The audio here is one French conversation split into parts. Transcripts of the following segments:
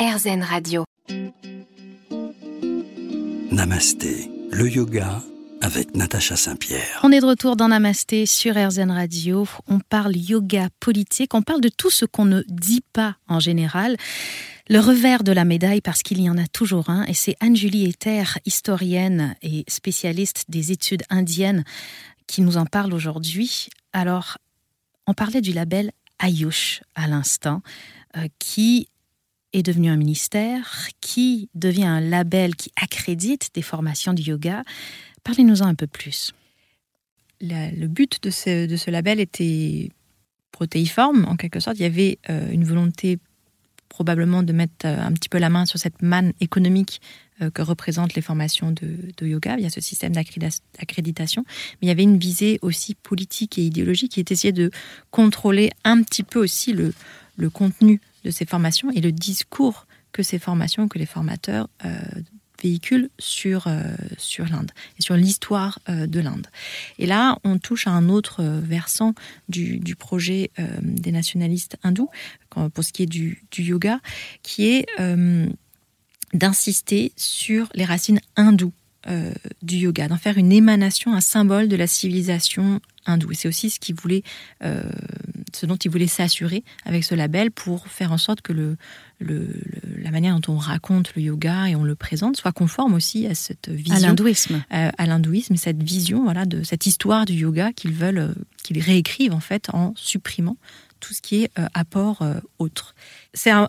RZN Radio. Namasté, le yoga avec Natacha Saint-Pierre. On est de retour dans Namasté sur RZN Radio. On parle yoga politique, on parle de tout ce qu'on ne dit pas en général. Le revers de la médaille, parce qu'il y en a toujours un, et c'est Anne-Julie Ether, historienne et spécialiste des études indiennes, qui nous en parle aujourd'hui. Alors, on parlait du label Ayush à l'instant, euh, qui est devenu un ministère, qui devient un label qui accrédite des formations du yoga. Parlez-nous-en un peu plus. le but de ce, de label était protéiforme, en quelque sorte. Il y avait euh, une volonté probablement de mettre euh, un petit peu la main sur cette manne économique euh, que représentent les formations de, de yoga via ce système d'accréditation. Mais il y avait une visée aussi politique et idéologique qui était essayer de contrôler un petit peu aussi le contenu de ces formations et le discours que ces formations, que les formateurs euh, véhiculent sur, euh, sur l'Inde et sur l'histoire euh, de l'Inde. Et là, on touche à un autre versant du, du projet des nationalistes hindous, pour ce qui est du, du yoga, qui est d'insister sur les racines hindoues du yoga, d'en faire une émanation, un symbole de la civilisation hindoue. Et c'est aussi ce qu'il voulait ce dont il voulait s'assurer avec ce label pour faire en sorte que le, la manière dont on raconte le yoga et on le présente soit conforme aussi à cette vision. À l'hindouisme. Euh, à l'hindouisme, cette vision voilà, de cette histoire du yoga qu'ils veulent, euh, qu'ils réécrivent en fait en supprimant tout ce qui est euh, apport euh, autre.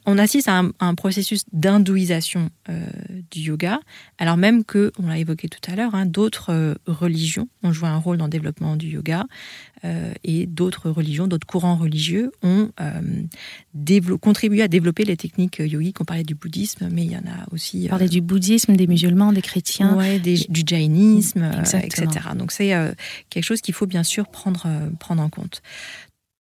on assiste à un, processus d'hindouisation euh, du yoga, alors même que, on l'a évoqué tout à l'heure, hein, d'autres religions ont joué un rôle dans le développement du yoga et d'autres religions, d'autres courants religieux ont contribué à développer les techniques yogiques. On parlait du bouddhisme, mais il y en a aussi. On parlait du bouddhisme, des musulmans, des chrétiens. Ouais, du jainisme, etc. Donc c'est quelque chose qu'il faut bien sûr prendre, prendre en compte.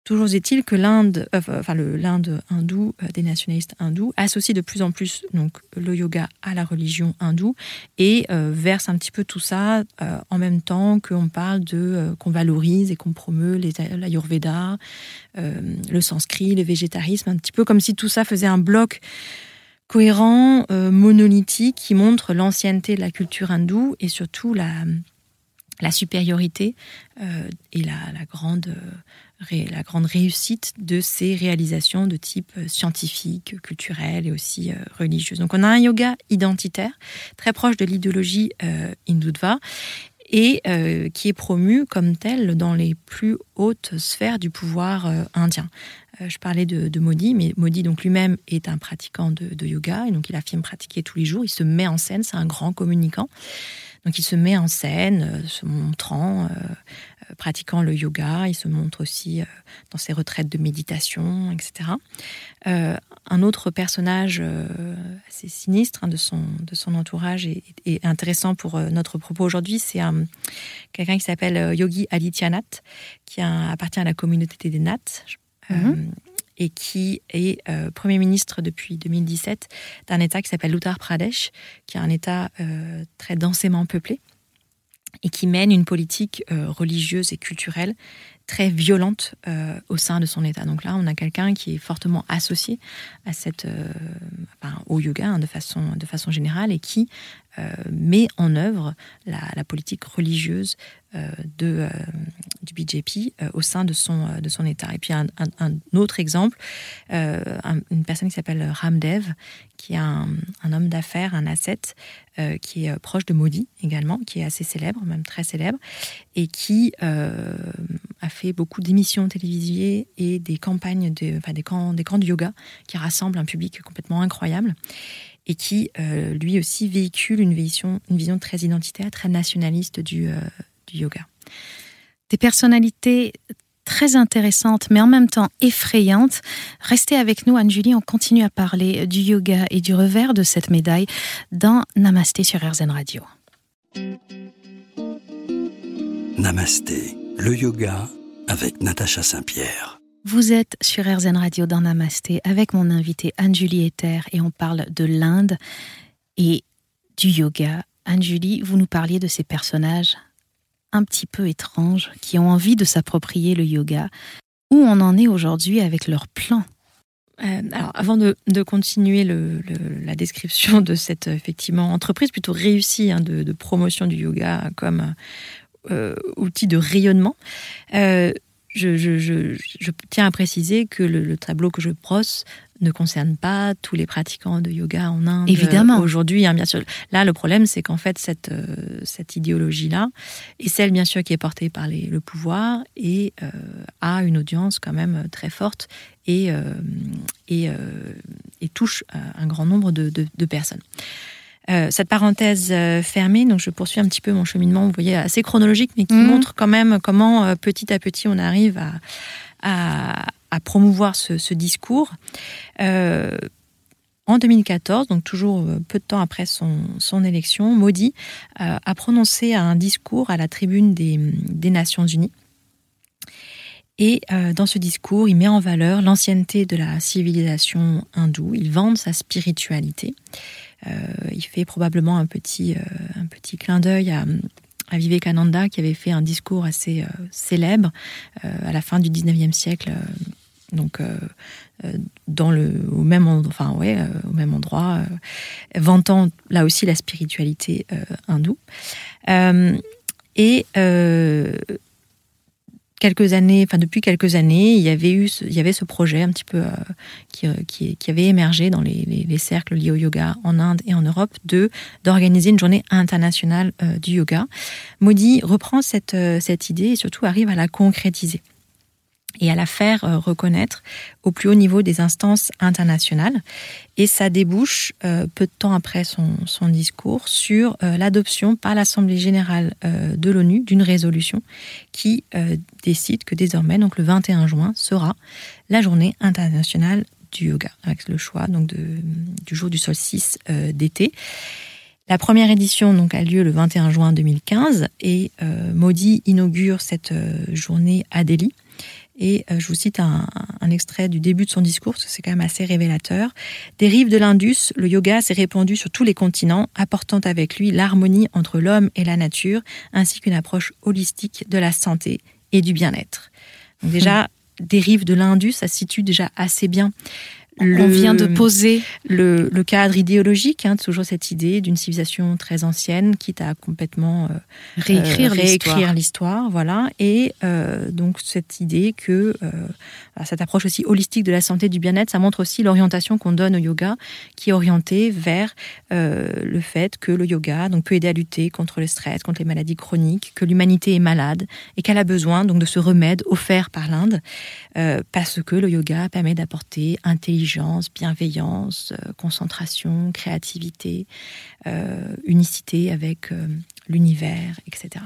Toujours est-il que l'Inde, euh, enfin l'Inde hindoue, euh, des nationalistes hindous, associe de plus en plus donc le yoga à la religion hindoue et euh, verse un petit peu tout ça en même temps qu'on parle de qu'on valorise et qu'on promeut l'ayurveda, le sanskrit, le végétarisme, un petit peu comme si tout ça faisait un bloc cohérent, monolithique, qui montre l'ancienneté de la culture hindoue et surtout la la supériorité et la, la grande réussite de ces réalisations de type euh, scientifique, culturel et aussi euh, religieuse. Donc on a un yoga identitaire, très proche de l'idéologie euh, hindutva, et qui est promu comme tel dans les plus hautes sphères du pouvoir indien. je parlais de, Modi, mais Modi donc lui-même est un pratiquant de, de, yoga, et donc il affirme pratiquer tous les jours, il se met en scène, c'est un grand communicant. Donc il se met en scène, se montrant euh, pratiquant le yoga. Il se montre aussi euh, dans ses retraites de méditation, etc. Euh, un autre personnage assez sinistre hein, de, son, de son entourage et, intéressant pour notre propos aujourd'hui, c'est quelqu'un qui s'appelle Yogi Adityanath, qui appartient à la communauté des Nats. Mhm. Et qui est Premier ministre depuis 2017 d'un État qui s'appelle l'Uttar Pradesh, qui est un État très densément peuplé et qui mène une politique euh, religieuse et culturelle très violente euh, au sein de son État. Donc là, on a quelqu'un qui est fortement associé à cette, euh, au yoga hein, de, façon, de façon générale et qui met en œuvre la, politique religieuse de, du BJP au sein de son, de son État. Et puis un, autre exemple, une personne qui s'appelle Ramdev, qui est un, homme d'affaires, un asset, qui est proche de Modi également, qui est assez célèbre, même très célèbre, et qui a beaucoup d'émissions télévisées et des campagnes, de, enfin des, camps, des camps de yoga qui rassemblent un public complètement incroyable et qui, euh, lui aussi, véhicule une vision, une vision très identitaire, très nationaliste du, euh, du yoga. Des personnalités très intéressantes, mais en même temps effrayantes. Restez avec nous, Anne-Julie, on continue à parler du yoga et du revers de cette médaille dans Namasté sur RZN Radio. Namasté, le yoga avec Natacha Saint-Pierre. Vous êtes sur RZN Radio dans Namasté avec mon invité Anne-Julie Ether et on parle de l'Inde et du yoga. Anne-Julie, vous nous parliez de ces personnages un petit peu étranges qui ont envie de s'approprier le yoga. Où on en est aujourd'hui avec leur plan? Alors, avant de, continuer la description de cette effectivement entreprise plutôt réussie hein, de, promotion du yoga comme outil de rayonnement, je, tiens à préciser que le, tableau que je brosse ne concerne pas tous les pratiquants de yoga en Inde Évidemment. aujourd'hui. Hein, bien sûr. Là, le problème, c'est qu'en fait, cette, euh, cette idéologie-là est celle, bien sûr, qui est portée par le pouvoir et euh, a une audience quand même très forte et, euh, et, touche un grand nombre de personnes. Euh, cette parenthèse euh, fermée, donc je poursuis un petit peu mon cheminement, vous voyez, assez chronologique, mais qui mhm. montre quand même comment euh, petit à petit on arrive à, à, promouvoir ce, ce discours. en 2014, donc toujours peu de temps après son, son élection, Modi a prononcé un discours à la tribune des, des Nations Unies. Et dans ce discours, il met en valeur l'ancienneté de la civilisation hindoue, il vante sa spiritualité. Euh, il fait probablement un petit, euh, un petit clin d'œil à, Vivekananda qui avait fait un discours assez euh, célèbre à la fin du 19e siècle donc dans le au même enfin ouais au même endroit vantant là aussi la spiritualité hindoue. Et quelques années, depuis quelques années, il y avait ce, projet un petit peu euh, qui, euh, qui, avait émergé dans les, les, cercles liés au yoga en Inde et en Europe de d'organiser une journée internationale euh, du yoga. Modi reprend cette idée et surtout arrive à la concrétiser et à la faire euh, reconnaître au plus haut niveau des instances internationales. Et ça débouche, euh, peu de temps après son, discours, sur euh, l'adoption par l'Assemblée générale de l'ONU d'une résolution qui décide que désormais, donc le 21 juin, sera la journée internationale du yoga, avec le choix donc du jour du solstice d'été. La première édition donc a lieu le 21 juin 2015 et Modi inaugure cette journée à Delhi. Et euh, je vous cite un, extrait du début de son discours, parce que c'est quand même assez révélateur. Des rives de l'Indus, le yoga s'est répandu sur tous les continents, apportant avec lui l'harmonie entre l'homme et la nature, ainsi qu'une approche holistique de la santé et du bien-être. Donc déjà, des rives de l'Indus, ça situe déjà assez bien on vient de poser le, cadre idéologique, hein, toujours cette idée d'une civilisation très ancienne, quitte à complètement euh, réécrire, euh, l'histoire, voilà, et euh, donc cette idée que cette approche aussi holistique de la santé et du bien-être, ça montre aussi l'orientation qu'on donne au yoga, qui est orientée vers le fait que le yoga donc peut aider à lutter contre le stress, contre les maladies chroniques, que l'humanité est malade et qu'elle a besoin donc de ce remède offert par l'Inde, parce que le yoga permet d'apporter intelligence bienveillance, euh, concentration, créativité, euh, unicité avec euh, l'univers, etc.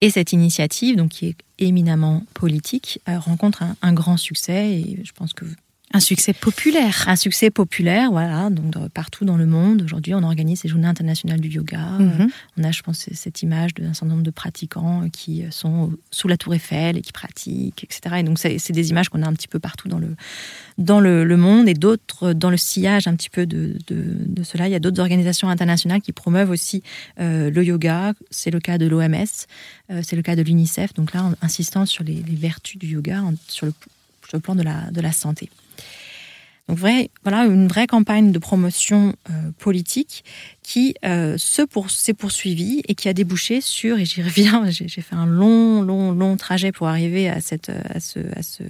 Et cette initiative, donc qui est éminemment politique, rencontre un, un, grand succès et je pense que un succès populaire. Un succès populaire, voilà. Donc partout dans le monde, aujourd'hui, on organise ces journées internationales du yoga. Mhm. on a, je pense, cette image d'un certain nombre de pratiquants qui sont sous la tour Eiffel et qui pratiquent, etc. Et donc c'est des images qu'on a un petit peu partout dans le, dans le, monde et d'autres dans le sillage un petit peu de, de, cela. Il y a d'autres organisations internationales qui promeuvent aussi euh, le yoga. C'est le cas de l'OMS, euh, c'est le cas de l'UNICEF. Donc là, en insistant sur les, vertus du yoga, sur, le, sur le plan de la, de la santé. Donc vrai, voilà une vraie campagne de promotion euh, politique qui euh, se pour, s'est poursuivie et qui a débouché sur, et j'y reviens, j'ai, fait un long, long, long trajet pour arriver à, cette, à, ce, à, ce,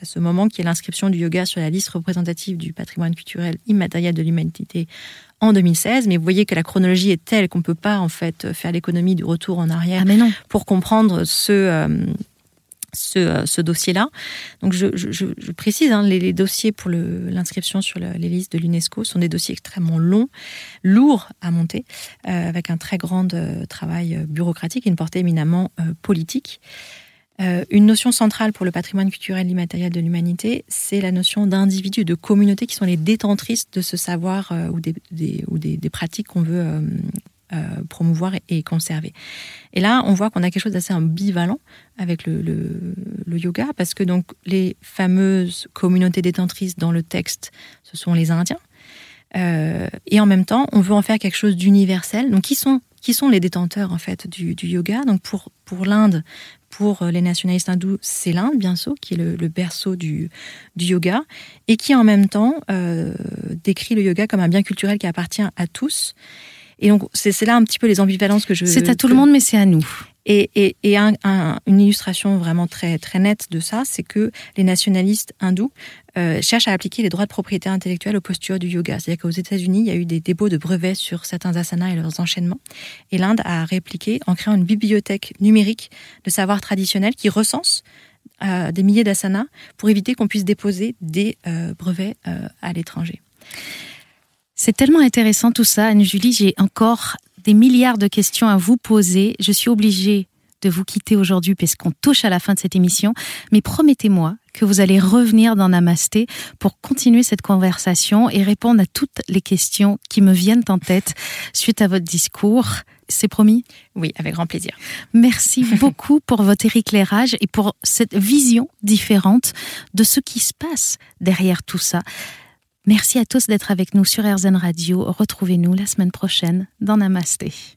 à ce moment qui est l'inscription du yoga sur la liste représentative du patrimoine culturel immatériel de l'humanité en 2016. Mais vous voyez que la chronologie est telle qu'on ne peut pas en fait faire l'économie du retour en arrière ah, pour comprendre ce... Euh, euh, ce, dossier-là. Donc je, précise, hein, les, dossiers pour l'inscription sur les listes de l'UNESCO sont des dossiers extrêmement longs, lourds à monter, euh, avec un très grand euh, travail bureaucratique et une portée éminemment politique. une notion centrale pour le patrimoine culturel immatériel de l'humanité, c'est la notion d'individus, de communautés qui sont les détentrices de ce savoir ou des, pratiques qu'on veut euh, promouvoir et, conserver. Et là, on voit qu'on a quelque chose d'assez ambivalent avec le, yoga, parce que donc les fameuses communautés détentrices dans le texte, ce sont les Indiens. Euh, et en même temps, on veut en faire quelque chose d'universel. Donc, qui sont qui sont les détenteurs en fait du, yoga? Donc pour, pour l'Inde, pour les nationalistes hindous, c'est l'Inde, bien sûr, qui est le, berceau du, du, yoga, et qui en même temps euh, décrit le yoga comme un bien culturel qui appartient à tous. Et donc, c'est là un petit peu les ambivalences que je. C'est à tout le monde, mais c'est à nous. Et, et, une illustration vraiment très, très nette de ça, c'est que les nationalistes hindous euh, cherchent à appliquer les droits de propriété intellectuelle aux postures du yoga. C'est-à-dire qu'aux États-Unis, il y a eu des dépôts de brevets sur certains asanas et leurs enchaînements. Et l'Inde a répliqué en créant une bibliothèque numérique de savoir traditionnel qui recense euh, des milliers d'asanas pour éviter qu'on puisse déposer des euh, brevets à l'étranger. C'est tellement intéressant tout ça, Anne-Julie. J'ai encore des milliards de questions à vous poser. Je suis obligée de vous quitter aujourd'hui parce qu'on touche à la fin de cette émission. Mais promettez-moi que vous allez revenir dans Namasté pour continuer cette conversation et répondre à toutes les questions qui me viennent en tête suite à votre discours. C'est promis? Oui, avec grand plaisir. Merci beaucoup pour votre éclairage et pour cette vision différente de ce qui se passe derrière tout ça. Merci à tous d'être avec nous sur RZN Radio. Retrouvez-nous la semaine prochaine dans Namasté.